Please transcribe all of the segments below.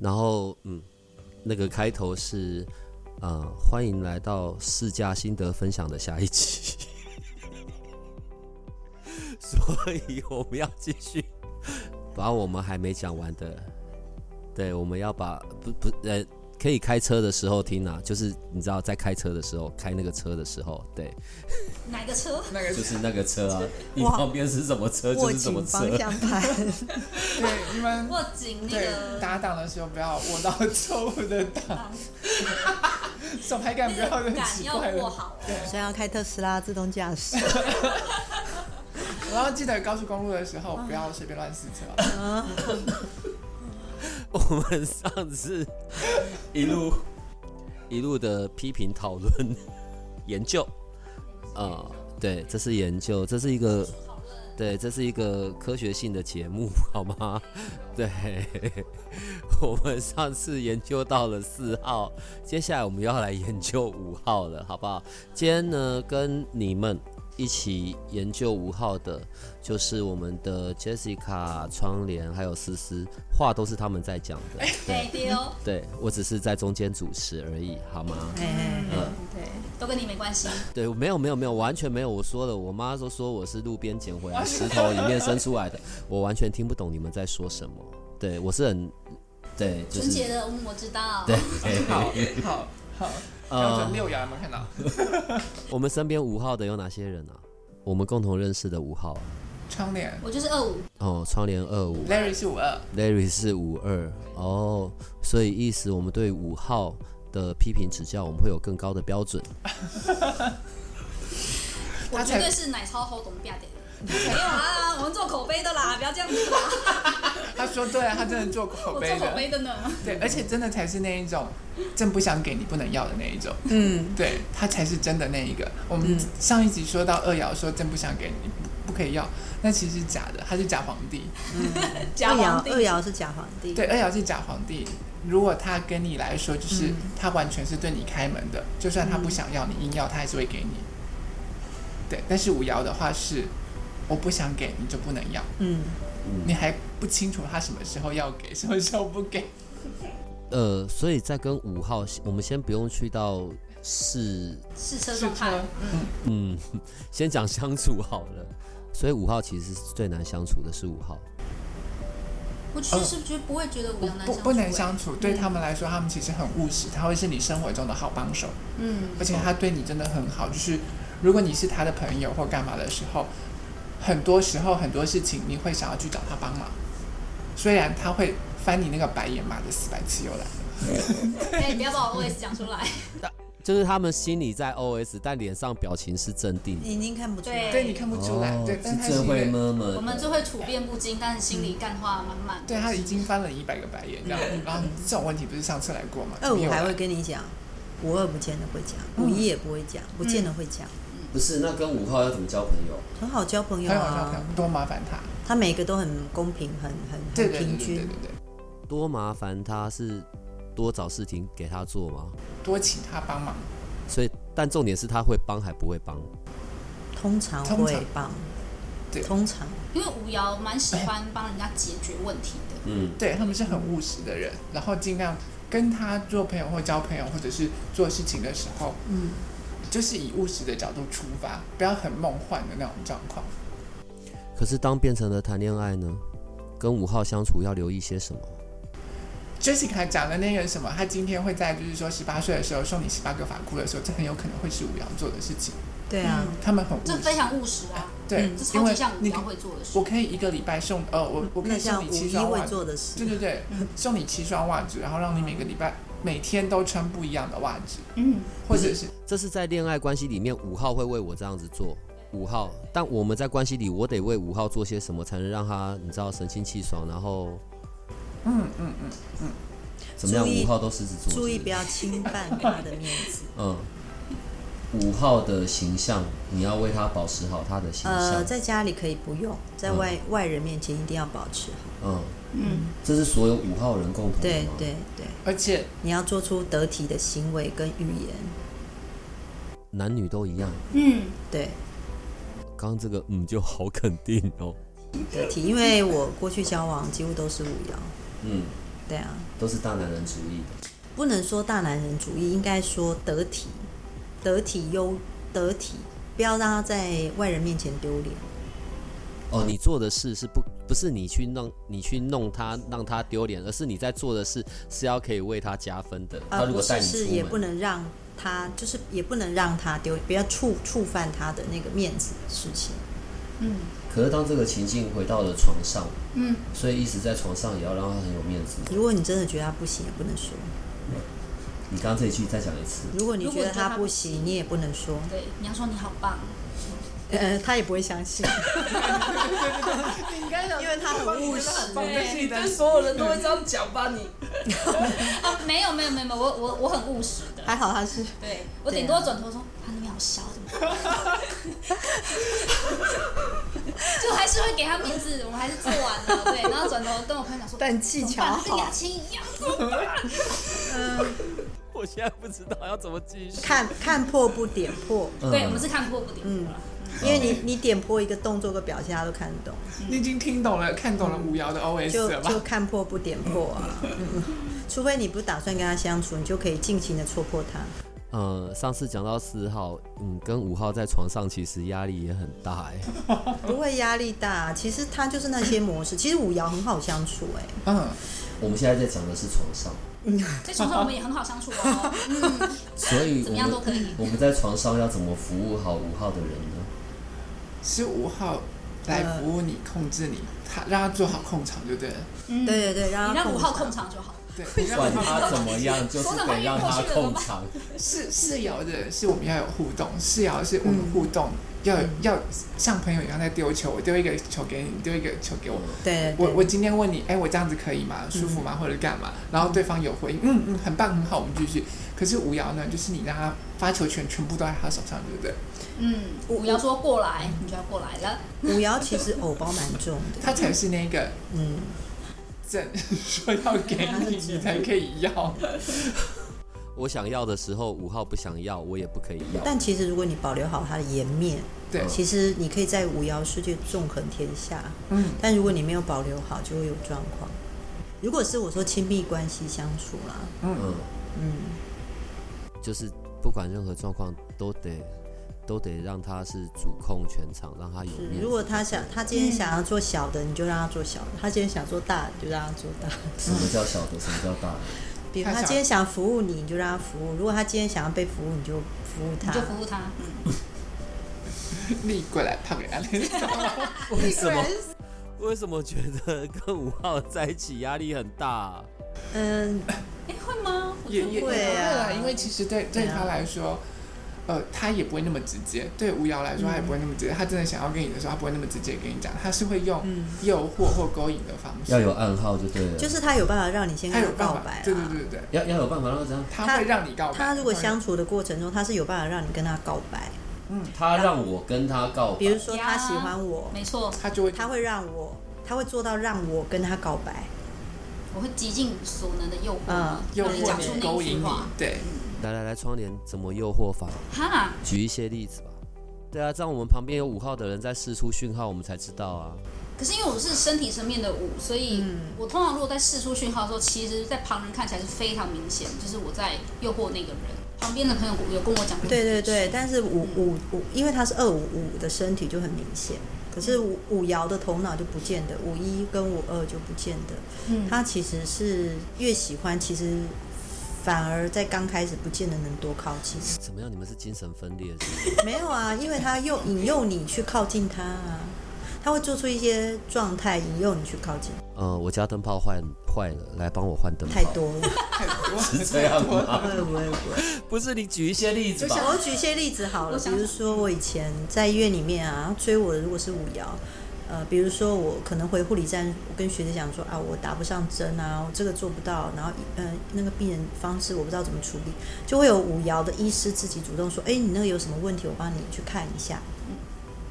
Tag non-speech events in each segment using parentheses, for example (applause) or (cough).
然后，嗯，那个开头是，呃，欢迎来到试驾心得分享的下一期。(laughs) 所以我们要继续把我们还没讲完的，对，我们要把不不呃。可以开车的时候听啊，就是你知道在开车的时候开那个车的时候，对。哪个车？那个就是那个车啊，你旁边是什么车就是什么车。方向盘。对，你们握紧那个打档的时候不要握到错误的档。手排感不要很奇怪握好。对，所以要开特斯拉自动驾驶。然后 (laughs) 记得高速公路的时候不要随便乱试车。(laughs) (laughs) 我们上次一路一路的批评讨论研究，呃，对，这是研究，这是一个，对，这是一个科学性的节目，好吗？(laughs) 对，我们上次研究到了四号，接下来我们要来研究五号了，好不好？今天呢，跟你们。一起研究五号的，就是我们的 Jessica、窗帘还有思思，话都是他们在讲的。对哦，对我只是在中间主持而已，好吗？嗯，对，都跟你没关系。对，没有没有没有，完全没有。我说了，我妈都说我是路边捡回来石头里面生出来的，我完全听不懂你们在说什么。对我是很对纯洁的，我知道。对，好好好。标准六爻有没有看到？(laughs) 我们身边五号的有哪些人啊？我们共同认识的五号，窗帘，我就是二五。哦，窗帘二五，Larry 是五二，Larry 是五二。哦，所以意思我们对五号的批评指教，我们会有更高的标准。(laughs) (laughs) 我绝对是奶超好懂变的。没有啊，我们做口碑的啦，(laughs) 不要这样子啦。他说对啊，他真的做口碑的。做口碑的呢。对，而且真的才是那一种，真不想给你不能要的那一种。嗯，对他才是真的那一个。我们上一集说到二爻说真不想给你不不可以要，那其实是假的，他是假皇帝。嗯，(laughs) 假皇帝。二爻是假皇帝。对，二爻是假皇帝。如果他跟你来说，就是他完全是对你开门的，就算他不想要你硬要，他还是会给你。对，但是五爻的话是。我不想给你就不能要，嗯，你还不清楚他什么时候要给，什么时候不给。(laughs) 呃，所以在跟五号，我们先不用去到试试车状态，嗯嗯，(laughs) 先讲相处好了。所以五号其实是最难相处的，是五号。我其实觉得不会觉得五难相处，不能相处。对他们来说，他们其实很务实，他会是你生活中的好帮手，嗯，而且他对你真的很好。就是如果你是他的朋友或干嘛的时候。很多时候很多事情你会想要去找他帮忙，虽然他会翻你那个白眼，骂的死白痴又来了。哎，不要把我 OS 讲出来。(laughs) 就是他们心里在 OS，但脸上表情是镇定的。眼睛看不出来，对你看不出来，对，但是最会么么。我们就会处变不惊，但是心里干话满满。对他已经翻了一百个白眼，这样。然后这种问题不是上次来过吗？二五还会跟你讲，五二不见得会讲，五一也不会讲，不见得会讲。不是，那跟五号要怎么交朋友？很好交朋友啊，很好交朋友，多麻烦他。他每个都很公平，很很很平均。对对对多麻烦他是多找事情给他做吗？多请他帮忙。所以，但重点是他会帮还不会帮？通常会帮。对，通常。因为吴瑶蛮喜欢帮人家解决问题的。嗯，对他们是很务实的人，然后尽量跟他做朋友或交朋友，或者是做事情的时候，嗯。就是以务实的角度出发，不要很梦幻的那种状况。可是当变成了谈恋爱呢？跟五号相处要留意些什么？Jessica 讲的那个什么，他今天会在就是说十八岁的时候送你十八个法箍的时候，这很有可能会是五羊做的事情。对啊，他们很这非常务实啊。对，这超级像五爻会做的事。我可以一个礼拜送呃，我我可以送你七双袜子。对对对，送你七双袜子，然后让你每个礼拜。每天都穿不一样的袜子，嗯，或者是这是在恋爱关系里面，五号会为我这样子做，五号，但我们在关系里，我得为五号做些什么，才能让他你知道神清气爽，然后嗯嗯嗯嗯，怎么样？五号都狮子座，注意不要侵犯他的面子。(laughs) 嗯，五号的形象，你要为他保持好他的形呃，象。在家里可以不用，在外、外人面前一定要保持好。嗯，嗯，这是所有五号人共同的吗？对对对，而且你要做出得体的行为跟语言。男女都一样。嗯，对，刚刚这个嗯就好肯定哦。得体，因为我过去交往几乎都是五爻。嗯，对啊，都是大男人主义的。不能说大男人主义，应该说得体，得体优得体，不要让他在外人面前丢脸。哦，你做的事是不不是你去弄你去弄他让他丢脸，而是你在做的事是要可以为他加分的。他如果带是是也不能让他，就是也不能让他丢，不要触触犯他的那个面子的事情。嗯可是当这个情境回到了床上，嗯，所以一直在床上也要让他很有面子。如果你真的觉得他不行，也不能说。你刚刚这一句再讲一次。如果你觉得他不行，你也不能说。对，你要说你好棒，呃，他也不会相信。你应该因为他很务实对，对所有人都会这样讲吧？你 (laughs) 哦，没有没有没有没有，我我我很务实的，还好他是对我顶多转头说他那边好小，怎么办？就还是会给他面子，我们还是做完了，对，然后转头跟我朋友讲说，但技巧怎么办？他跟好雅琴一样，现在不知道要怎么继续。看看破不点破，嗯对，我们是看破不点嗯破了。因为你你点破一个动作个表情，他都看得懂，你已经听懂了、看懂了五瑶的 OS 就了吧？就看破不点破啊。嗯，(laughs) 除非你不打算跟他相处，你就可以尽情的戳破他。呃，上次讲到四号，嗯，跟五号在床上其实压力也很大 (laughs) 哎。不会压力大，其实他就是那些模式。其实五爻很好相处、哎，嗯，我们现在在讲的是床上，(laughs) 在床上我们也很好相处哦，(laughs) 嗯，所以怎么样都可以。我们在床上要怎么服务好五号的人呢？是五号来服务你、控制你，他让他做好控场，对不对了？嗯对对对，让你让五号控场就好。对，不管他他怎么样，就是得让他控场。(laughs) 是是有的，是我们要有互动；是要是我们互动，要要像朋友一样在丢球，我丢一个球给你，丢一个球给我。对对对我我今天问你，哎，我这样子可以吗？舒服吗？或者干嘛？然后对方有回应，嗯嗯，很棒很好，我们继续。可是五瑶呢，就是你让他发球权全部都在他手上，对不对？嗯，五瑶说过来，你就要过来了。五瑶其实偶包蛮重的，他才是那个嗯，正 (laughs) 说要给你，你才可以要。我想要的时候，五号不想要，我也不可以要。但其实如果你保留好他的颜面，对，其实你可以在五爻世界纵横天下。嗯，但如果你没有保留好，就会有状况。如果是我说亲密关系相处啦，嗯，嗯，就是不管任何状况都得都得让他是主控全场，让他有面子。如果他想他今天想要做小的，你就让他做小的；他今天想做大的，就让他做大的。什么叫小的，什么叫大的？比如他今天想服务你，你就让他服务；如果他今天想要被服务，你就服务他你就。服务他。嗯，(laughs) 立过来胖给他脸上。(laughs) 为什么？为什么觉得跟五号在一起压力很大、嗯，(laughs) 哎，会吗？也也会啊，因为其实对对他来说，呃，他也不会那么直接。对吴瑶来说，他也不会那么直接。他真的想要跟你的时候，他不会那么直接跟你讲，他是会用嗯诱惑或勾引的方式。要有暗号就对了。就是他有办法让你先跟他有告白，啊对对对对对，要要有办法让他这样，他会让你告白。他如果相处的过程中，他是有办法让你跟他告白。嗯他让我跟他告白。比如说他喜欢我，没错，他就会他会让我，他会做到让我跟他告白。我会极尽所能的诱惑嗯你，诱让你讲惑你、出那勾引你一句话。。对，来来来，窗帘怎么诱惑法？哈，举一些例子吧。对啊，这样我们旁边有五号的人在试出讯号，我们才知道啊。可是因为我是身体层面的五，所以嗯我通常如果在试出讯号的时候，其实，在旁人看起来是非常明显，就是我在诱惑那个人。旁边的朋友有跟我讲过，对对对，但是五五五，因为他是二五五的身体就很明显，可是五五爻的头脑就不见得，五一跟五二就不见得。嗯，他其实是越喜欢，其实反而在刚开始不见得能多靠近。(laughs) 怎么样？你们是精神分裂是不是？(laughs) 没有啊，因为他诱引诱你去靠近他啊，他会做出一些状态引诱你去靠近，呃，我家灯泡坏坏了，来帮我换灯泡。太多了。(laughs) 太多了是这样吗？不会不会不会。不是，你举一些例子吧。我举一些例子好了，比如说我以前在医院里面啊，追我的如果是五爻，呃，比如说我可能回护理站，我跟学姐讲说啊，我打不上针啊，我这个做不到，然后呃那个病人方式我不知道怎么处理，就会有五爻的医师自己主动说，哎，你那个有什么问题，我帮你去看一下。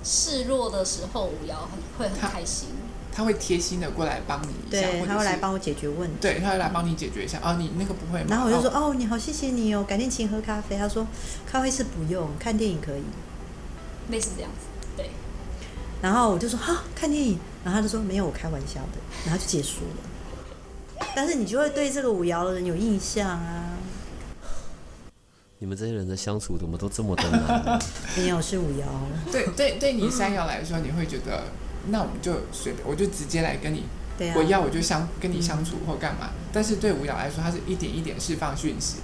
示弱的时候，五爻很会很开心。他会贴心的过来帮你一下，对，他会来帮我解决问题。对，他会来帮你解决一下。哦，你那个不会吗？然后我就说，哦，你好，谢谢你哦，改天请喝咖啡。他说，咖啡是不用，看电影可以。类似这样子，对。然后我就说，好，看电影。然后他就说，没有，我开玩笑的。然后就结束了。但是你就会对这个五爻的人有印象啊。你们这些人的相处怎么都这么的难？(laughs) 没有是五爻。对对对，你三爻来说，你会觉得。那我们就随便，我就直接来跟你，我要我就相跟你相处或干嘛。但是对五瑶来说，他是一点一点释放讯息，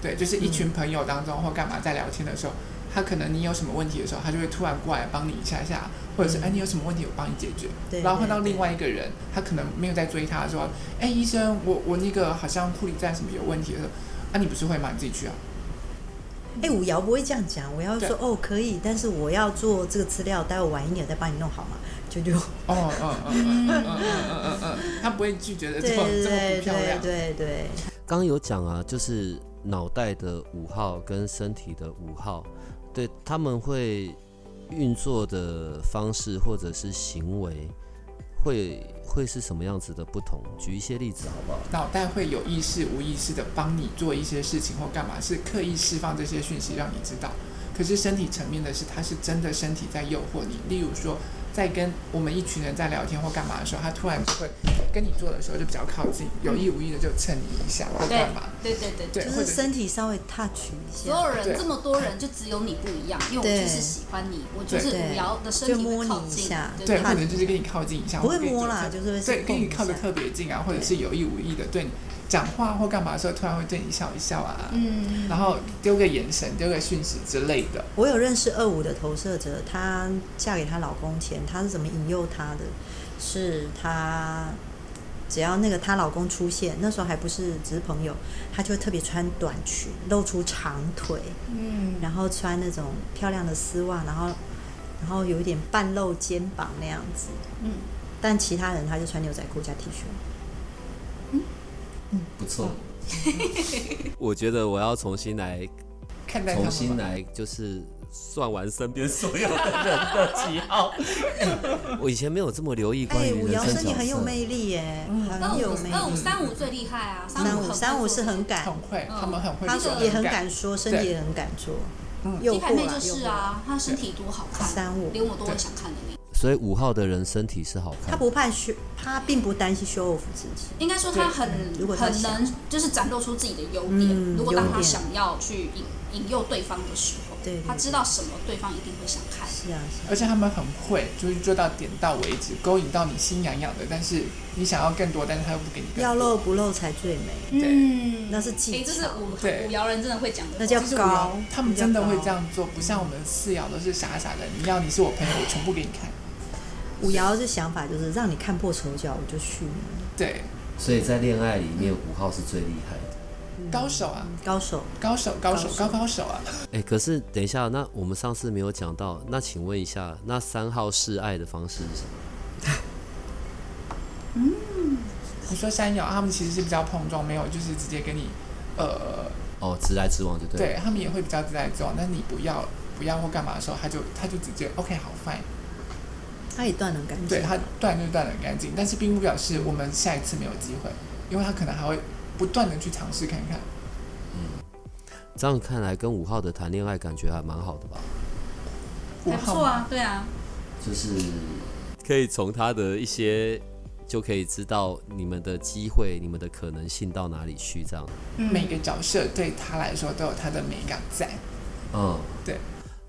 对，就是一群朋友当中或干嘛在聊天的时候，他可能你有什么问题的时候，他就会突然过来帮你一下下，或者是哎你有什么问题我帮你解决。对然后换到另外一个人，他可能没有在追他，说哎医生我我那个好像护理站什么有问题的时候，啊你不是会吗？你自己去啊。哎，五瑶不会这样讲，我要说哦可以，但是我要做这个资料，待会晚一点再帮你弄好吗？就就哦哦哦哦哦哦哦，他不会拒绝的，这么这么不漂亮。对对。刚刚有讲啊，就是脑袋的五号跟身体的五号，对他们会运作的方式或者是行为，会会是什么样子的不同？举一些例子好不好？脑袋会有意识、无意识的帮你做一些事情或干嘛，是刻意释放这些讯息让你知道。可是身体层面的是，它是真的身体在诱惑你，例如说。在跟我们一群人在聊天或干嘛的时候，他突然就会跟你做的时候就比较靠近，有意无意的就蹭你一下或干嘛？对对对对，就是身体稍微 touch 一下。所有人这么多人，就只有你不一样，因为我就是喜欢你，我就是五瑶的身体摸你一下，对，或者就是跟你靠近一下，不会摸啦，就是对，跟你靠的特别近啊，或者是有意无意的对你。讲话或干嘛的时候，突然会对你笑一笑啊，嗯，然后丢个眼神、丢个讯息之类的。我有认识二五的投射者，她嫁给她老公前，她是怎么引诱他的？是她只要那个她老公出现，那时候还不是只是朋友，她就特别穿短裙，露出长腿，嗯，然后穿那种漂亮的丝袜，然后然后有一点半露肩膀那样子，嗯，但其他人她就穿牛仔裤加 T 恤。不错，(laughs) 我觉得我要重新来看待，重新来就是算完身边所有的人的喜好。(laughs) 我以前没有这么留意关于人生角色。很有魅力耶，很有魅力。二五三五最厉害啊，三五三五是很敢，很会，他们很会，他也很敢。说，身体也很敢做。嗯，金牌妹就是啊，她身体多好看，三五。连我都会想看的那。所以五号的人身体是好看，他不怕修，他并不担心修 off 自己。应该说他很很能，就是展露出自己的优点。如果当他想要去引引诱对方的时候，对，他知道什么对方一定会想看。是啊，是啊而且他们很会，就是做到点到为止，勾引到你心痒痒的。但是你想要更多，但是他又不给你。要露不露才最美。对，那是技巧。这是五五爻人真的会讲的，那叫高。他们真的会这样做，不像我们四爻都是傻傻的。你要你是我朋友，我全部给你看。五爻的想法就是让你看破手脚，我就去。对，所以在恋爱里面，五号是最厉害的，高手啊，高手，高手，高手，高高手啊！哎，可是等一下，那我们上次没有讲到，那请问一下，那三号示爱的方式是什么？嗯，你说三爻他们其实是比较碰撞，没有就是直接跟你，呃，哦，直来直往就对。对他们也会比较直来直往，但你不要不要或干嘛的时候，他就他就直接 OK 好 fine。他也断很干净，对他断就断很干净，但是并不表示我们下一次没有机会，因为他可能还会不断的去尝试看看。嗯，这样看来跟五号的谈恋爱感觉还蛮好的吧？还不错啊，对啊，就是可以从他的一些就可以知道你们的机会、你们的可能性到哪里去，这样。每个角色对他来说都有他的美感在。嗯，对。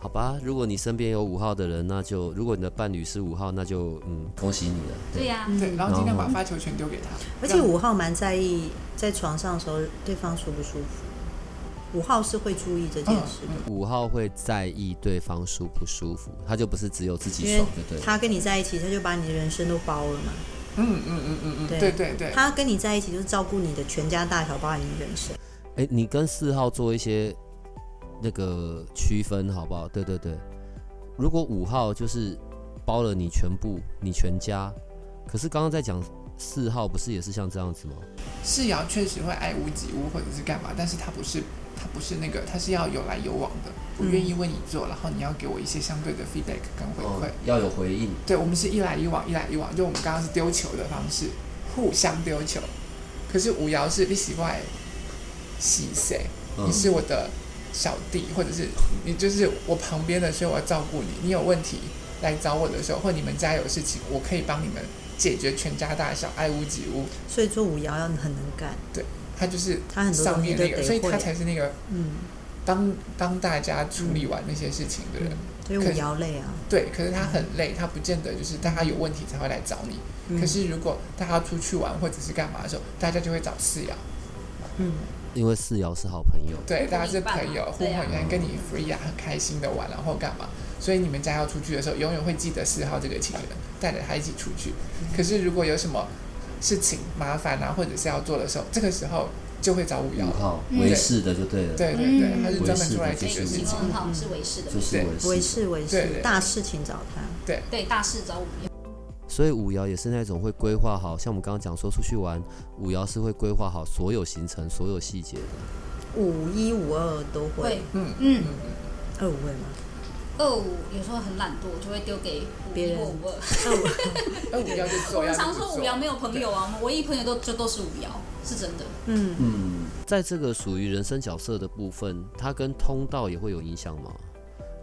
好吧，如果你身边有五号的人，那就如果你的伴侣是五号，那就嗯，恭喜你了。对呀，对，然后尽量把发球权丢给他。而且五号蛮在意在床上的时候对方舒不舒服。五号是会注意这件事的。五号会在意对方舒不舒服，他就不是只有自己爽，对他跟你在一起，他就把你的人生都包了嘛。嗯嗯嗯嗯嗯，对对对。他跟你在一起就是照顾你的全家大小，包含你人生。哎，你跟四号做一些。那个区分好不好？对对对，如果五号就是包了你全部，你全家。可是刚刚在讲四号，不是也是像这样子吗？世爻确实会爱屋及乌或者是干嘛，但是他不是他不是那个，他是要有来有往的，我愿意为你做，然后你要给我一些相对的 feedback 跟回馈。要有回应。对，我们是一来一往，一来一往，就我们刚刚是丢球的方式，互相丢球。可是五爻是你喜欢喜谁？嗯你是我的小弟，或者是你就是我旁边的，所以我要照顾你。你有问题来找我的时候，或你们家有事情，我可以帮你们解决全家大小，爱屋及乌。所以做五爻要很能干，对他就是他很多上面那个，所以他。才是那个嗯，当当大家处理完那些事情的人。所以五爻累啊。对，可是他很累，他不见得就是大家有问题才会来找你。嗯可是如果大家出去玩或者是干嘛的时候，大家就会找四爻。嗯，因为四爻是好朋友。对，大家是朋友，互对啊惠人跟你 free 啊，很开心的玩，然后干嘛？所以你们家要出去的时候，永远会记得四号这个情人，带着他一起出去。可是如果有什么事情麻烦啊，或者是要做的时候，这个时候就会找五幺。号嗯维氏的就对了。对对对，嗯他是专门出来解维氏的决事情形容。很好，是维氏的，就是维氏。事为对对，事大事情找他。对对大事找五爻。所以五爻也是那种会规划好，像我们刚刚讲说出去玩，五爻是会规划好所有行程、所有细节的。五一五二都会会，嗯嗯，二五会吗？二五有时候很懒惰，就会丢给五别人 (laughs) 二五二。(laughs) 二五那五爻就我做，要们常说五爻没有朋友啊，我们唯一朋友都就都是五爻，是真的。嗯，嗯，在这个属于人生角色的部分，它跟通道也会有影响吗？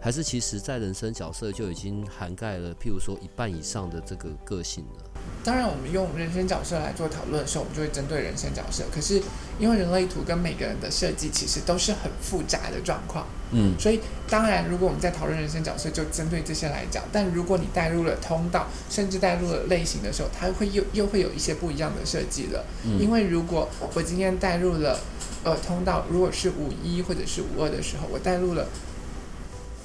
还是其实在人生角色就已经涵盖了，譬如说一半以上的这个个性了？当然，我们用人生角色来做讨论的时候，我们就会针对人生角色。可是，因为人类图跟每个人的设计其实都是很复杂的状况，嗯，所以当然，如果我们在讨论人生角色，就针对这些来讲。但如果你带入了通道，甚至带入了类型的时候，它会又又会有一些不一样的设计了。嗯因为如果我今天带入了呃通道，如果是五一或者是五二的时候，我带入了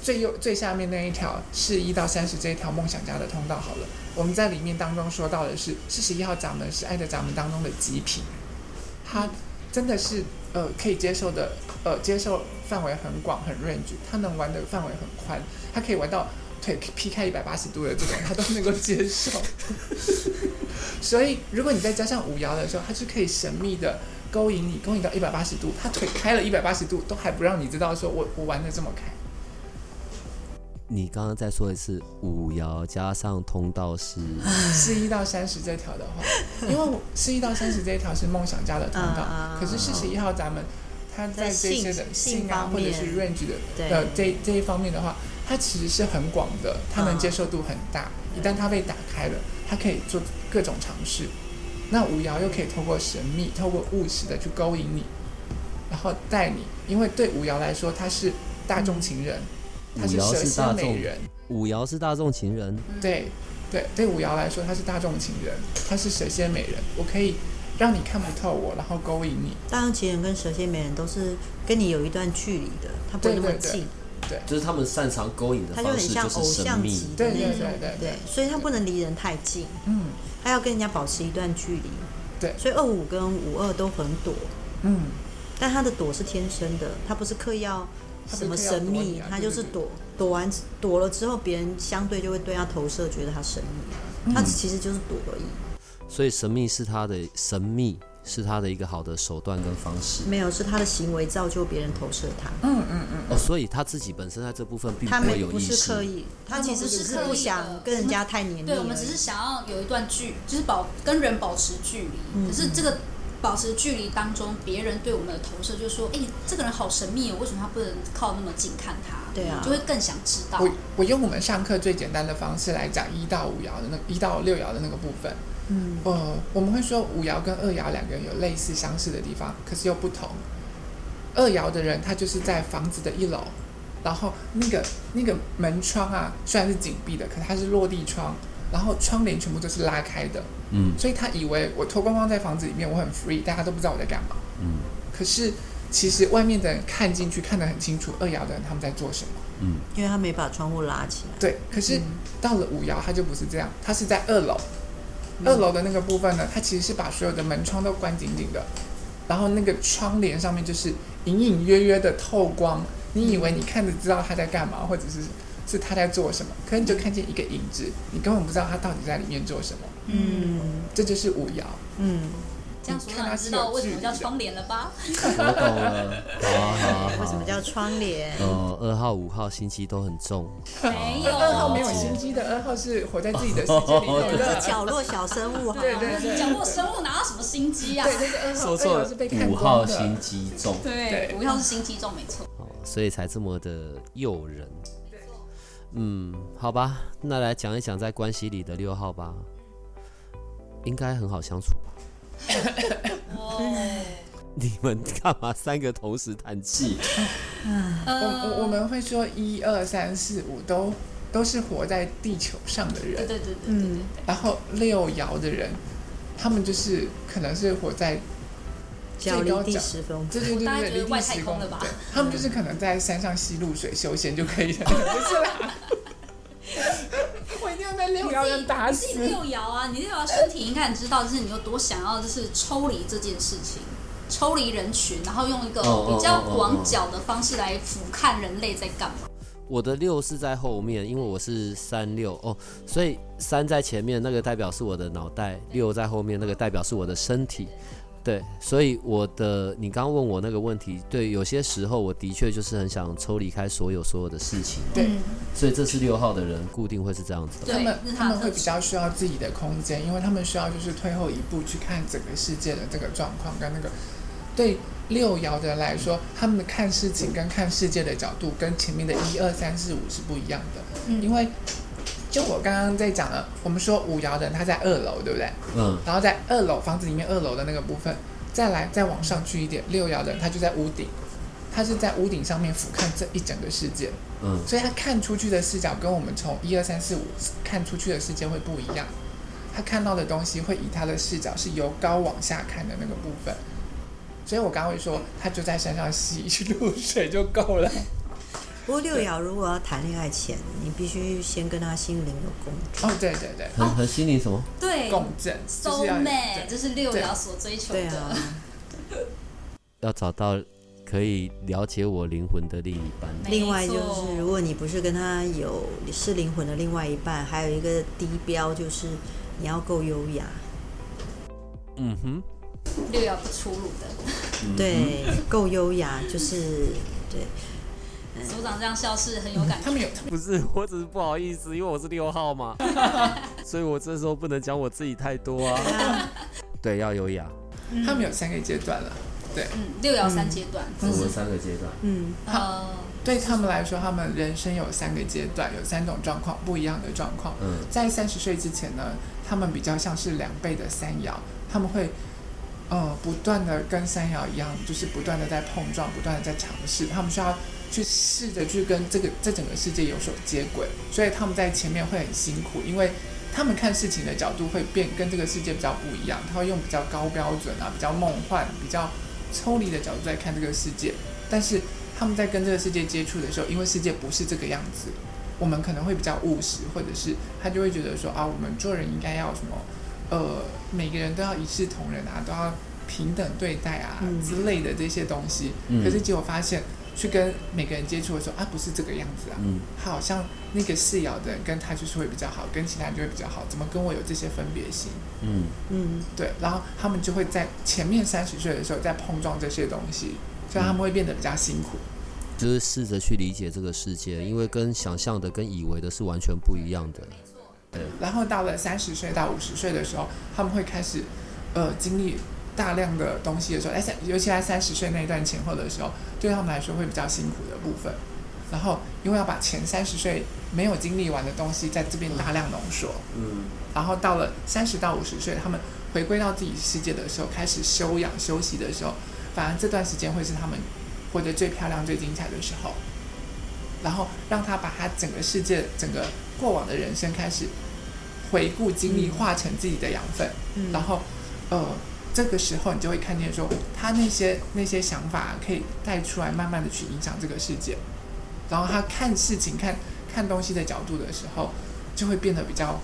最右最下面那一条是一到三十这一条梦想家的通道好了，我们在里面当中说到的是四十一号闸门是爱的闸门当中的极品，它真的是呃可以接受的呃接受范围很广很 range，它能玩的范围很宽，它可以玩到腿劈开一百八十度的这种，它都能够接受。(laughs) 所以如果你再加上五爻的时候，它是可以神秘的勾引你，勾引到一百八十度，他腿开了一百八十度，都还不让你知道说我我玩的这么开。你刚刚再说一次，五爻加上通道是，(laughs) 四一到三十这条的话，因为四一到三十这一条是梦想家的通道，啊可是四十一号咱们他在这些的性性啊或者是 range 的对呃这这一方面的话，它其实是很广的，它能接受度很大。一旦它被打开了，它可以做各种尝试。那五爻又可以透过神秘、透过务实的去勾引你，然后带你，因为对五爻来说，他是大众情人，他五爻蛇是大众，蝎美人。五爻是大众情人，对，对，对五爻来说，他是大众情人，他是蛇蝎美人，我可以让你看不透我，然后勾引你。大众情人跟蛇蝎美人都是跟你有一段距离的，他不会那么对对就是他们擅长勾引的他就很方式就是像偶像级。的对对那种。对，对对，所以他不能离人太近，嗯。他要跟人家保持一段距离。对。所以二五跟五二都很躲，嗯，但他的躲是天生的，他不是刻意要什么神秘他就是躲，躲完躲了之后，别人相对就会对他投射，觉得他神秘，他其实就是躲而已，所以神秘是他的神秘是他的一个好的手段跟方式。没有是他的行为造就别人投射他，嗯嗯嗯，哦，所以他自己本身在这部分并他不会没不是有意识刻。意，他其实只是不想跟人家太黏腻对，我们只是。想要有一段距，就是保跟人保持距离。嗯可是这个保持距离当中，别人对我们的投射就是说，哎、这个人好神秘哦，为什么他不能靠那么近看他？对啊就会更想知道。我我用我们上课最简单的方式来讲一到五爻的那一到六爻的那个部分。嗯，呃，我们会说五爻跟二爻两个人有类似相似的地方，可是又不同。二爻的人他就是在房子的一楼，然后那个那个门窗啊虽然是紧闭的，可是它是落地窗，然后窗帘全部都是拉开的，嗯。所以他以为我脱光光在房子里面，我很 free，大家都不知道我在干嘛。嗯。可是其实外面的人看进去看得很清楚，二爻的人他们在做什么。嗯，因为他没把窗户拉起来。对，可是到了五爻，他就不是这样，他是在二楼，嗯。二楼的那个部分呢，他其实是把所有的门窗都关紧紧的，然后那个窗帘上面就是隐隐约约的透光，你以为你看着知道他在干嘛，或者是是他在做什么，可是你就看见一个影子，你根本不知道他到底在里面做什么。嗯这就是五爻。嗯，这样所长知道为什么叫窗帘了吧？我懂了，好好好。为什么叫窗帘？哦，二号、五号心机都很重，没有，二号没有心机的，二号是活在自己的世界里头有个。角落小生物？对对对角落生物哪有什么心机啊？对，这个二号，说错了二爻是被，看五。号心机重，对对，五号是心机重，没错。哦，所以才这么的诱人。嗯，好吧，那来讲一讲在关系里的六号吧，应该很好相处吧？哦，(laughs) 你们干嘛三个同时叹气？(laughs) 我我我们会说一二三四五都都是活在地球上的人，对对对对对对对，然后六爻的人，他们就是可能是活在脚离地十分对对对大家对，离地觉得外太十公里，空了吧对，他们就是可能在山上吸露水休闲就可以了，不是啦。我一定要在六爻人打死你六爻啊，你六爻身体应该很知道，就是你有多想要，就是抽离这件事情，抽离人群，然后用一个比较广角的方式来俯瞰人类在干嘛。我的六是在后面，因为我是三六哦，所以三在前面，那个代表是我的脑袋；六在后面，那个代表是我的身体。对，所以我的你刚刚问我那个问题，对，有些时候我的确就是很想抽离开所有所有的事情，对嗯所以这是六号的人固定会是这样子的。他们他们会比较需要自己的空间，因为他们需要就是退后一步去看整个世界的这个状况跟那个。对六爻的人来说，他们看事情跟看世界的角度跟前面的一二三四五是不一样的，嗯因为就我刚刚在讲了，我们说五爻的人他在二楼，对不对？嗯，然后在二楼房子里面二楼的那个部分，再来再往上去一点，六爻的人他就在屋顶，他是在屋顶上面俯瞰这一整个世界。嗯，所以他看出去的视角跟我们从一二三四五看出去的世界会不一样。他看到的东西会以他的视角是由高往下看的那个部分。所以我刚刚会说，他就在山上吸露水就够了。不过六爻如果要谈恋爱前，你必须先跟他心灵有共振。哦，对对对，很很心灵什么？对共振就是，soul 要 mate，这是六爻所追求对啊的。(laughs) 要找到可以了解我灵魂的另一半。另外就是，如果你不是跟他有是灵魂的另外一半，还有一个低标就是你要够优雅，嗯哼，六爻不出炉的。对，够优雅就是对。组长这样笑是很有感觉。他们有不是，我只是不好意思，因为我是六号嘛，(laughs) 所以我这时候不能讲我自己太多啊。对，要优雅。他们有三个阶段了。对，嗯，六爻三阶段，这是我们三个阶段。嗯，呃，对他们来说，他们人生有三个阶段，有三种状况，不一样的状况。嗯在三十岁之前呢，他们比较像是两倍的三爻，他们会，呃，不断的跟三爻一样，就是不断的在碰撞，不断的在尝试，他们需要去试着去跟这个这整个世界有所接轨，所以他们在前面会很辛苦，因为他们看事情的角度会变跟这个世界比较不一样，他会用比较高标准啊，比较梦幻、比较抽离的角度在看这个世界，但是他们在跟这个世界接触的时候，因为世界不是这个样子，我们可能会比较务实，或者是他就会觉得说啊，我们做人应该要什么，呃，每个人都要一视同仁啊，都要平等对待啊、之类的这些东西。可是结果发现，去跟每个人接触的时候啊，不是这个样子啊，嗯他好像那个视爻的人跟他就是会比较好，跟其他人就会比较好，怎么跟我有这些分别心？嗯嗯，对，然后他们就会在前面三十岁的时候在碰撞这些东西，所以他们会变得比较辛苦。就是试着去理解这个世界，因为跟想象的、跟以为的是完全不一样的。然后到了三十岁到五十岁的时候，他们会开始呃经历大量的东西的时候，在三尤其在三十岁那一段前后的时候，对他们来说会比较辛苦的部分。然后因为要把前三十岁没有经历完的东西在这边大量浓缩，嗯然后到了三十到五十岁，他们回归到自己世界的时候，开始休养休息的时候，反而这段时间会是他们活得最漂亮、最精彩的时候。然后让他把他整个世界、整个过往的人生开始回顾经历，化成自己的养分。嗯然后，呃，这个时候你就会看见说，他那些那些想法可以带出来，慢慢的去影响这个世界。然后他看事情、看看东西的角度的时候，就会变得比较，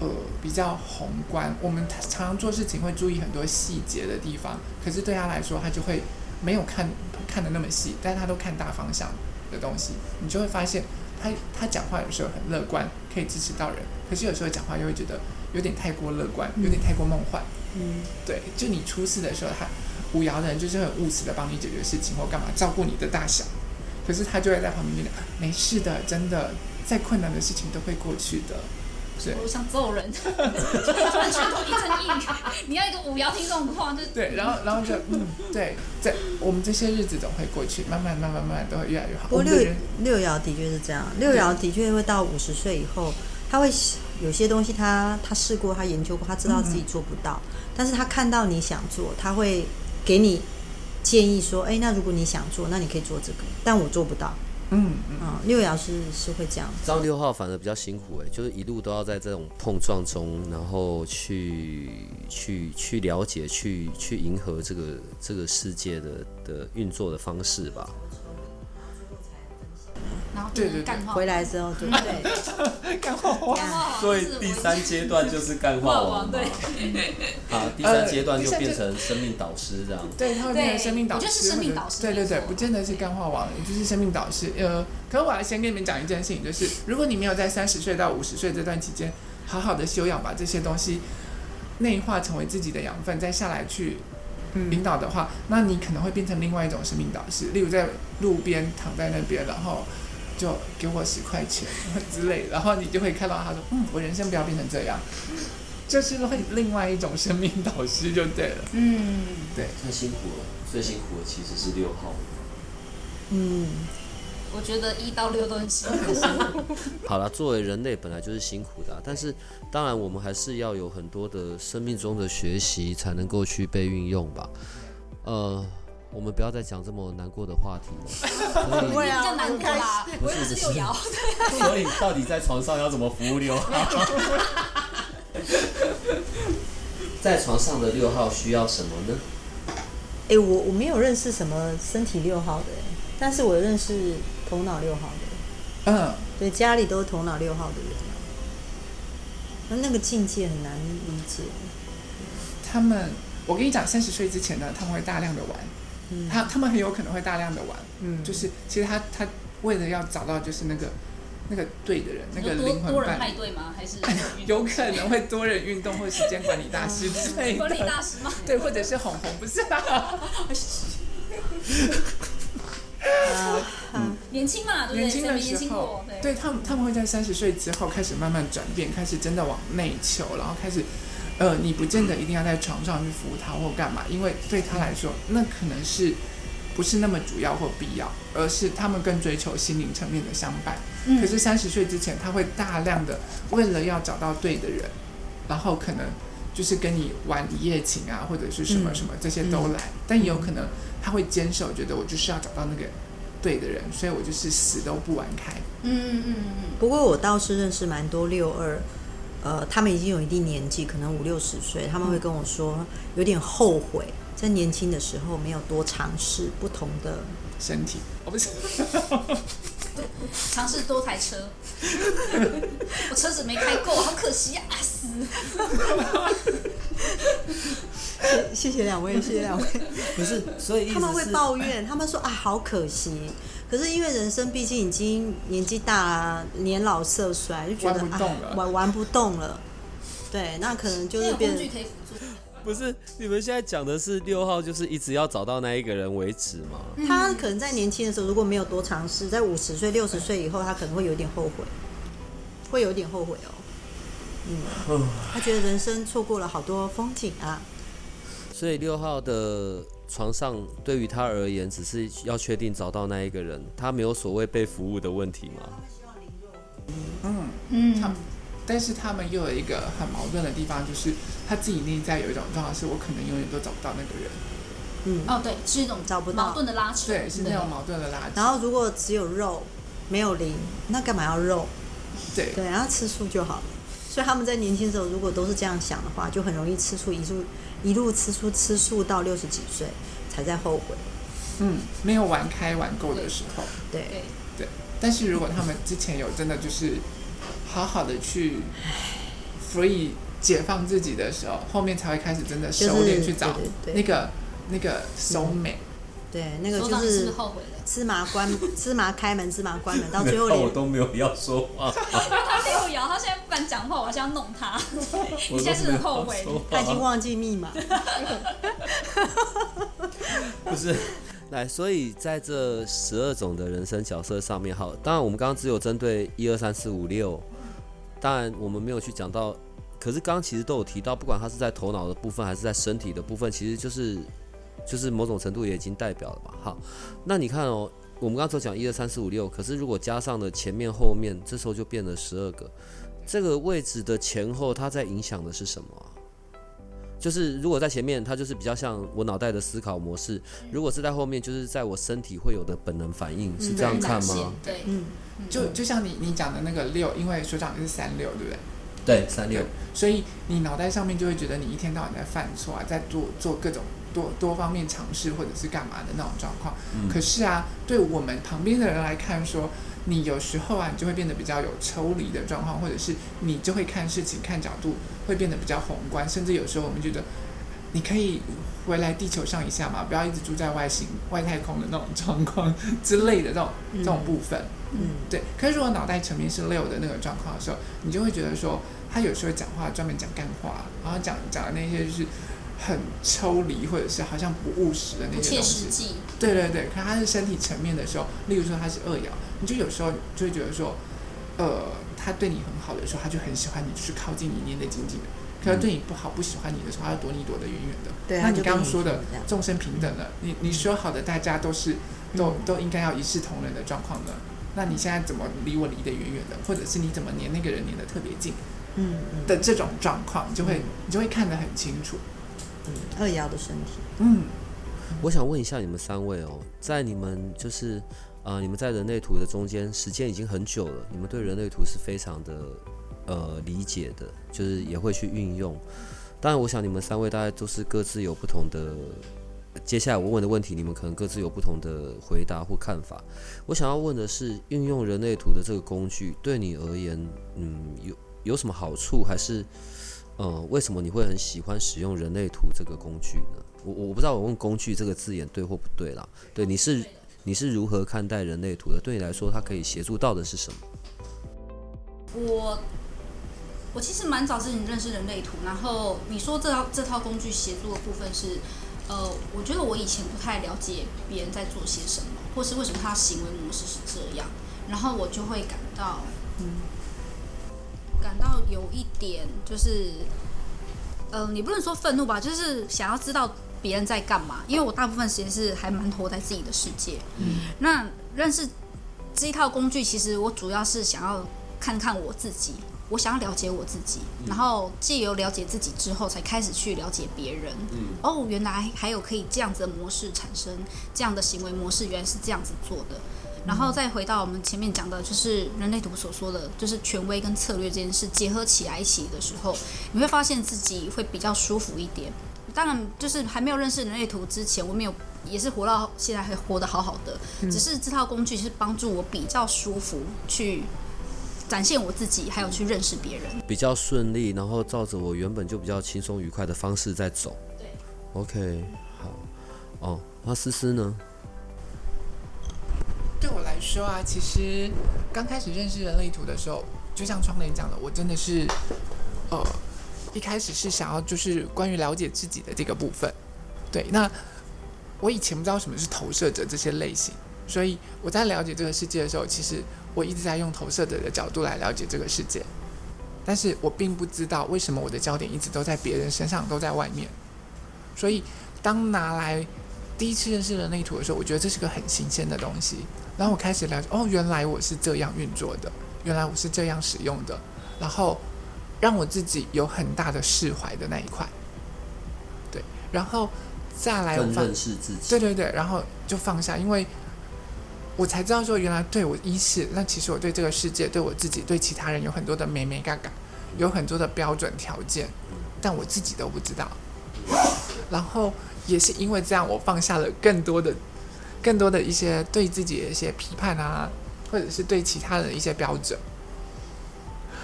呃，比较宏观。我们常常做事情会注意很多细节的地方，可是对他来说，他就会没有看看的那么细，但他都看大方向的东西，你就会发现他他讲话有时候很乐观，可以支持到人，可是有时候讲话又会觉得有点太过乐观，有点太过梦幻。嗯，对，就你出事的时候，他五爻的人就是很务实的帮你解决事情或干嘛，照顾你的大小。可是他就会在旁边没事的，真的，再困难的事情都会过去的。对我想揍人，(laughs) 突然拳头一阵硬。你要一个五爻听这种话，就是对，然后然后就嗯，对，在我们这些日子总会过去，慢慢慢慢慢慢都会越来越好。不过六六爻的确是这样，六爻的确会到五十岁以后，他会有些东西他他试过，他研究过，他知道自己做不到，但是他看到你想做，他会给你建议说，哎，那如果你想做，那你可以做这个，但我做不到。嗯嗯，啊、六爻是是会这样。张六号反而比较辛苦哎，就是一路都要在这种碰撞中，然后去去去了解，去去迎合这个这个世界的的运作的方式吧。然后对对对干话回来之后，对 (laughs) 不对？干话王所以第三阶段就是干话王嘛对。好，第三阶段就变成生命导师这样。对，他会变成生命导师，生命导师对对对，不见得是干话王，也就是生命导师。呃，可是我要先跟你们讲一件事情，就是如果你没有在三十岁到五十岁这段期间好好的修养，把这些东西内化成为自己的养分，再下来去引导的话，那你可能会变成另外一种生命导师。例如在路边躺在那边，然后就给我十块钱之类，然后你就会看到他说，嗯，我人生不要变成这样。就是会另外一种生命导师就对了，嗯，对太辛苦了，最辛苦的其实是六号。嗯，我觉得一到六都很辛苦。(laughs) 好了，作为人类本来就是辛苦的啊、但是当然我们还是要有很多的生命中的学习，才能够去被运用吧。呃，我们不要再讲这么难过的话题了。不会啊难过啦，我又是六爻，所以，(laughs) 所以到底在床上要怎么服务六号？(laughs) 在床上的六号需要什么呢？哎、我我没有认识什么身体六号的、诶但是我认识头脑六号的，嗯。对，家里都是头脑六号的人啊。那那个境界很难理解。他们，我跟你讲，三十岁之前呢，他们会大量的玩，嗯他他们很有可能会大量的玩，嗯，就是其实他他为了要找到就是那个那个对的人，那个灵魂多人伴侣，派对吗？还是 (laughs) 有可能会多人运动或时间管理大师之类管理，大师吗？(laughs) 对，或者是红红，不是啊，(laughs) 年轻嘛，对不对？年轻过？，对他们他们会在三十岁之后开始慢慢转变，开始真的往内求，然后开始。呃，你不见得一定要在床上去服务他或干嘛，因为对他来说，那可能是不是那么主要或必要，而是他们更追求心灵层面的相伴。嗯可是三十岁之前，他会大量的为了要找到对的人，然后可能就是跟你玩一夜情啊，或者是什么嗯什么、这些都来，但也有可能他会坚守，觉得我就是要找到那个对的人，所以我就是死都不玩开。嗯嗯嗯不过我倒是认识蛮多六二，呃，他们已经有一定年纪，可能五六十岁，他们会跟我说有点后悔，在年轻的时候没有多尝试不同的。身体，哦不是，嗯，(laughs) 尝试多台车，(laughs) 我车子没开够，好可惜啊！啊死，(laughs) 谢谢两位，谢谢两位。(laughs) 不是，所以他们会抱怨，他们说啊，好可惜。可是因为人生毕竟已经年纪大了，年老色衰，就觉得玩不动了啊，玩玩不动了。对，那可能就是变。(laughs) 不是你们现在讲的是六号，就是一直要找到那一个人为止吗？他可能在年轻的时候如果没有多尝试，在五十岁、六十岁以后，他可能会有点后悔，会有点后悔哦。嗯，他觉得人生错过了好多风景啊。所以六号的床上对于他而言，只是要确定找到那一个人，他没有所谓被服务的问题吗？嗯，嗯他但是他们又有一个很矛盾的地方，就是他自己内在有一种状况，是我可能永远都找不到那个人，嗯，哦，对，是一种找不到矛盾的拉扯。对，是那种矛盾的拉扯。然后如果只有肉没有灵，那干嘛要肉？对，对，然后吃素就好了。所以他们在年轻的时候，如果都是这样想的话，就很容易吃素，一路一路吃素吃素到六十几岁才在后悔。嗯，没有玩开玩够的时候。对，对，但是如果他们之前有真的就是好好的去 free 解放自己的时候，后面才会开始真的就是收敛去找对对对那个那个 soul mate，、对，那个就是是后悔了？芝麻关芝麻开门，芝麻关门，到 (laughs) 最后连都没有要说话，他六爻，他现在不敢讲话，我还是要弄他。(laughs) 你现在是很后悔，他已经忘记密码。(laughs) 不是，来，所以在这十二种的人生角色上面，好，当然我们刚刚只有针对一二三四五六，当然我们没有去讲到，可是刚刚其实都有提到，不管他是在头脑的部分还是在身体的部分，其实就是就是某种程度也已经代表了嘛。好，那你看哦，我们刚刚只有讲一二三四五六，可是如果加上了前面后面，这时候就变了十二个，这个位置的前后，它在影响的是什么啊？就是如果在前面，它就是比较像我脑袋的思考模式；如果是在后面，就是在我身体会有的本能反应，是这样看吗？对，嗯，就就像你你讲的那个六，因为所长你是三六，对不对？对，三六，所以你脑袋上面就会觉得你一天到晚在犯错啊，在做做各种多多方面尝试或者是干嘛的那种状况。嗯可是啊，对我们旁边的人来看说，你有时候啊，你就会变得比较有抽离的状况，或者是你就会看事情看角度会变得比较宏观，甚至有时候我们觉得你可以回来地球上一下嘛，不要一直住在外星外太空的那种状况 (laughs) 之类的这种这种部分。嗯，对，可是如果脑袋层面是六的那个状况的时候，你就会觉得说，他有时候讲话专门讲干话，然后讲讲的那些就是很抽离，或者是好像不务实的那些东西。对对对，可是他是身体层面的时候，例如说他是二爻，你就有时候就会觉得说，呃，他对你很好的时候，他就很喜欢你，就是靠近你，黏得紧紧的。可是对你不好、不喜欢你的时候，他要躲你躲得远远的。对，那你刚刚说的众生平等了，你你说好的大家都是都都应该要一视同仁的状况呢？那你现在怎么离我离得远远的，或者是你怎么黏那个人黏得特别近嗯嗯的这种状况，你就会你就会看得很清楚。嗯，二爻的身体，嗯，我想问一下你们三位哦，在你们就是呃，你们在人类图的中间时间已经很久了，你们对人类图是非常的呃理解的，就是也会去运用。当然，我想你们三位大概都是各自有不同的。接下来我问的问题，你们可能各自有不同的回答或看法。我想要问的是，运用人类图的这个工具对你而言，嗯，有有什么好处，还是呃，为什么你会很喜欢使用人类图这个工具呢？我我不知道我用“工具”这个字眼对或不对啦。对，你是你是如何看待人类图的？对你来说，它可以协助到的是什么？我我其实蛮早之前认识人类图，然后你说这套这套工具协助的部分是，呃，我觉得我以前不太了解别人在做些什么，或是为什么他行为模式是这样，然后我就会感到，嗯，感到有一点就是，嗯、你不能说愤怒吧，就是想要知道别人在干嘛，因为我大部分时间是还蛮活在自己的世界。嗯，那认识这一套工具，其实我主要是想要看看我自己，我想要了解我自己，然后借由了解自己之后，才开始去了解别人。嗯，哦，原来还有可以这样子的模式产生，这样的行为模式原来是这样子做的。然后再回到我们前面讲的，就是人类图所说的，就是权威跟策略这件事结合起来一起的时候，你会发现自己会比较舒服一点。当然，就是还没有认识人类图之前，我没有也是活到现在还活得好好的，只是这套工具是帮助我比较舒服去展现我自己，还有去认识别人。比较顺利，然后照着我原本就比较轻松愉快的方式在走。对，OK，好，哦，那思思呢？对我来说啊，其实刚开始认识人类图的时候，就像窗帘讲的，我真的是，呃，一开始是想要就是关于了解自己的这个部分。对，那我以前不知道什么是投射者这些类型，所以我在了解这个世界的时候，其实我一直在用投射者的角度来了解这个世界，但是我并不知道为什么我的焦点一直都在别人身上，都在外面。所以当拿来第一次认识人类图的时候，我觉得这是个很新鲜的东西。然后我开始了解，哦，原来我是这样运作的，原来我是这样使用的，然后让我自己有很大的释怀的那一块。对，然后再来我认识自己。对对对，然后就放下，因为我才知道说，原来对我一是，那其实我对这个世界、对我自己、对其他人有很多的美美嘎嘎，有很多的标准条件，但我自己都不知道。然后也是因为这样，我放下了更多的、更多的一些对自己的一些批判啊，或者是对其他人的一些标准。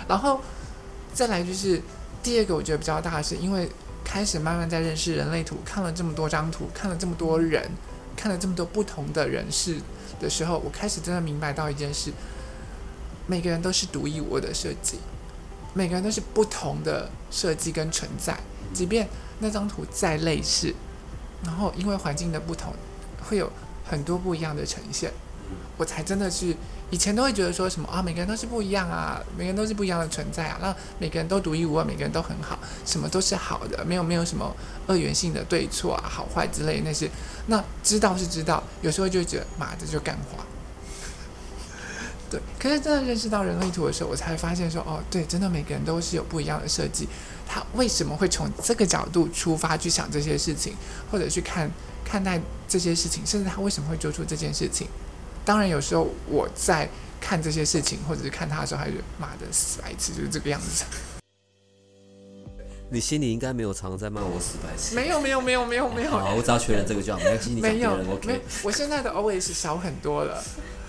然后再来就是第二个，我觉得比较大的是，因为开始慢慢在认识人类图，看了这么多张图，看了这么多人，看了这么多不同的人士的时候，我开始真的明白到一件事：每个人都是独一无二的设计，每个人都是不同的设计跟存在。即便那张图再类似，然后因为环境的不同，会有很多不一样的呈现。我才真的是以前都会觉得说什么啊，每个人都是不一样啊，每个人都是不一样的存在啊，那每个人都独一无二，每个人都很好，什么都是好的，没有没有什么二元性的对错啊，好坏之类那些。那知道是知道，有时候就觉得妈的就干话。对，可是真的认识到人类图的时候，我才发现说哦，对，真的每个人都是有不一样的设计。他为什么会从这个角度出发去想这些事情，或者去看看待这些事情，甚至他为什么会做出这件事情？当然，有时候我在看这些事情，或者是看他的时候，还是骂的死白痴，就是这个样子。(laughs) 你心里应该没有常在骂我死白痴。没有，没有，没有，没有，没有。好，我只要确认这个就好。没关系，你讲别人 OK。没有，我现在的 OS 少很多了。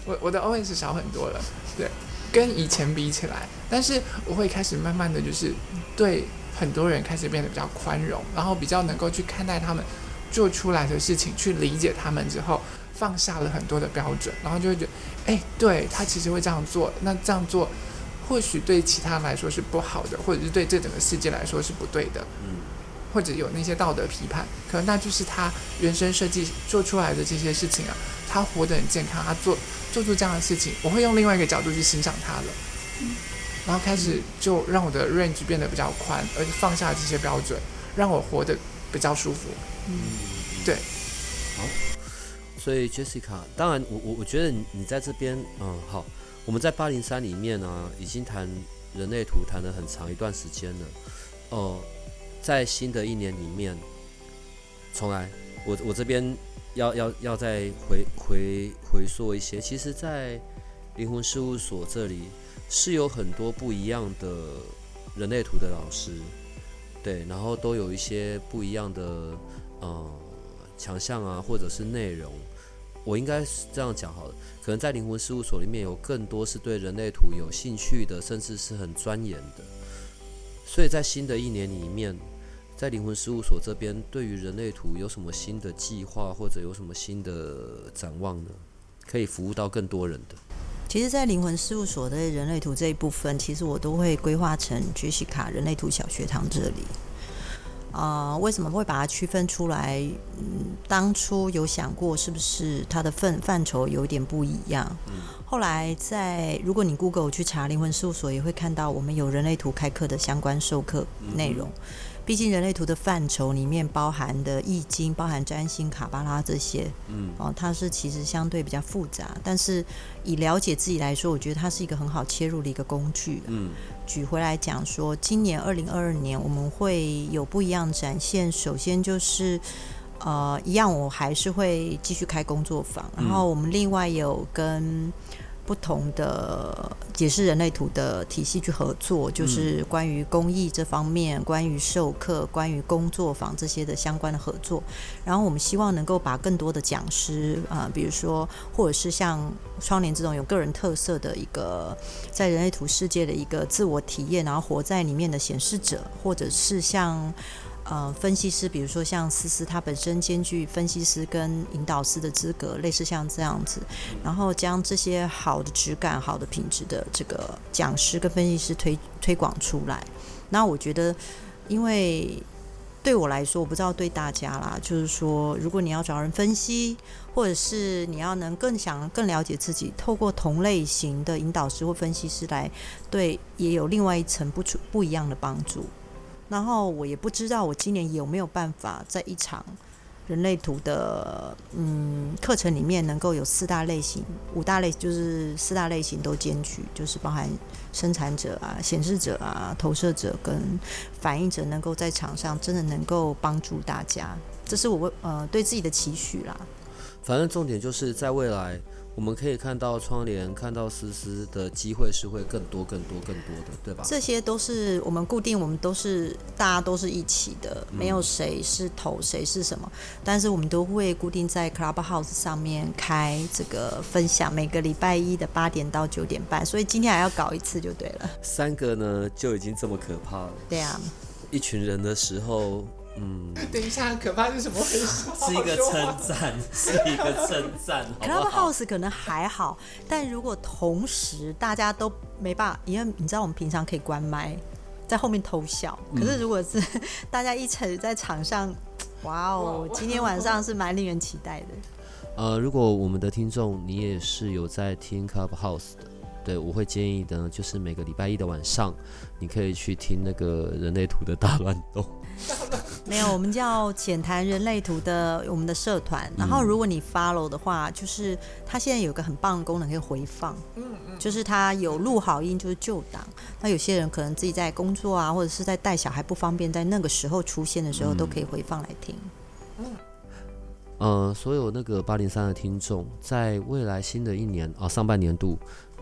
我我的 OS 少很多了，对，跟以前比起来。但是我会开始慢慢的就是对很多人开始变得比较宽容，然后比较能够去看待他们做出来的事情，去理解他们之后。放下了很多的标准，然后就会觉得，哎，对他其实会这样做，那这样做或许对其他人来说是不好的，或者是对这整个世界来说是不对的，嗯，或者有那些道德批判，可能那就是他原生设计做出来的这些事情啊，他活得很健康，他做做出这样的事情，我会用另外一个角度去欣赏他了，然后开始就让我的 range 变得比较宽，而且放下这些标准，让我活得比较舒服，嗯，对，好。所以 Jessica，当然我我我觉得你你在这边，嗯，好，我们在八零三里面呢，已经谈人类图谈了很长一段时间了，哦，在新的一年里面，重来，我我这边要要要再回回回溯一些，其实，在灵魂事务所这里是有很多不一样的人类图的老师，对，然后都有一些不一样的嗯强项啊，或者是内容。我应该是这样讲好了，可能在灵魂事务所里面有更多是对人类图有兴趣的，甚至是很钻研的。所以在新的一年里面，在灵魂事务所这边，对于人类图有什么新的计划，或者有什么新的展望呢？可以服务到更多人的。其实，在灵魂事务所的人类图这一部分，其实我都会规划成杰西卡人类图小学堂这里。啊，为什么会把它区分出来？嗯，当初有想过是不是它的范范畴有点不一样？嗯，后来在如果你 Google 去查灵魂事务所，也会看到我们有人类图开课的相关授课内容。毕竟人类图的范畴里面包含的易经、包含占星、卡巴拉这些，嗯，哦，它是其实相对比较复杂。但是以了解自己来说，我觉得它是一个很好切入的一个工具。嗯，举回来讲说，今年二零二二年我们会有不一样展现。首先就是，呃，一样我还是会继续开工作坊，然后我们另外有跟。不同的解释人类图的体系去合作，就是关于公益这方面、关于授课、关于工作坊这些的相关的合作。然后我们希望能够把更多的讲师啊，比如说或者是像窗帘这种有个人特色的一个在人类图世界的一个自我体验，然后活在里面的显示者，或者是像。呃，分析师，比如说像思思，他本身兼具分析师跟引导师的资格，类似像这样子，然后将这些好的质感、好的品质的这个讲师跟分析师推推广出来。那我觉得，因为对我来说，我不知道对大家啦，就是说，如果你要找人分析，或者是你要能更想更了解自己，透过同类型的引导师或分析师来，对，也有另外一层不出不一样的帮助。然后我也不知道我今年有没有办法在一场人类图的嗯课程里面能够有四大类型、五大类，就是四大类型都兼具，就是包含生产者啊、显示者啊、投射者跟反应者，能够在场上真的能够帮助大家，这是我呃对自己的期许啦。反正重点就是在未来。我们可以看到窗帘，看到思思的机会是会更多、更多、更多的，对吧？这些都是我们固定，我们都是大家都是一起的，没有谁是头，谁是什么。但是我们都会固定在 Clubhouse 上面开这个分享，每个礼拜一的八点到九点半。所以今天还要搞一次就对了。三个呢就已经这么可怕了。对啊，一群人的时候。嗯，(laughs) 等一下，可怕是什么回事？是一个称赞，是一个称赞，好不好？Clubhouse 可能还好，但如果同时大家都没办法，因为你知道我们平常可以关麦，在后面偷笑。可是如果是大家一起在场上，(laughs) 哇哦，今天晚上是蛮令人期待的。呃，如果我们的听众你也是有在听 Clubhouse 的，对我会建议的，就是每个礼拜一的晚上，你可以去听那个人类图的大乱斗。没有，我们叫浅谈人类图的我们的社团。然后如果你 follow 的话，就是它现在有个很棒的功能可以回放，就是它有录好音，就是旧档。那有些人可能自己在工作啊，或者是在带小孩不方便，在那个时候出现的时候，都可以回放来听。呃，所有那个八零三的听众，在未来新的一年啊、上半年度，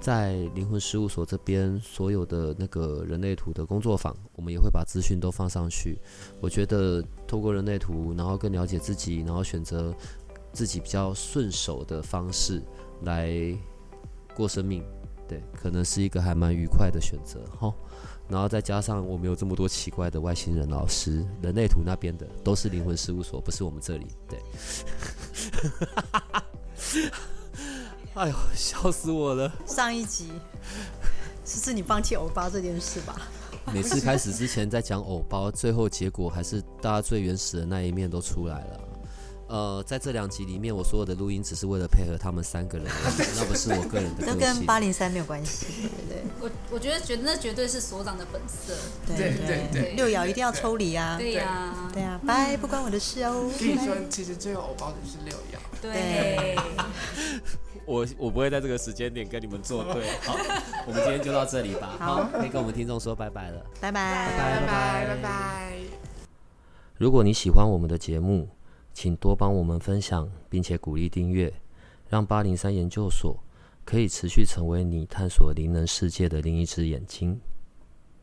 在灵魂事务所这边所有的那个人类图的工作坊，我们也会把资讯都放上去。我觉得透过人类图，然后更了解自己，然后选择自己比较顺手的方式来过生命，对，可能是一个还蛮愉快的选择哈。然后再加上我们有这么多奇怪的外星人老师，人类图那边的都是灵魂事务所，不是我们这里。对，(laughs) 哎呦，笑死我了！上一集是是你放弃偶巴这件事吧？每次开始之前在讲偶包，最后结果还是大家最原始的那一面都出来了。呃，在这两集里面，我所有的录音只是为了配合他们三个人而已，(laughs) 那不是我个人的都个性。跟八零三没有关系，对我我觉得觉得那绝对是所长的本色。对对对对六爻一定要抽离啊！对呀、对呀，拜，不关我的事哦。所以说，其实最后偶包的是六爻。对，我我不会在这个时间点跟你们作对。(laughs) 好，我们今天就到这里吧。好可以跟我们听众说拜拜了。拜拜。拜拜拜拜。如果你喜欢我们的节目，请多帮我们分享，并且鼓励订阅，让八零三研究所可以持续成为你探索灵能世界的另一只眼睛。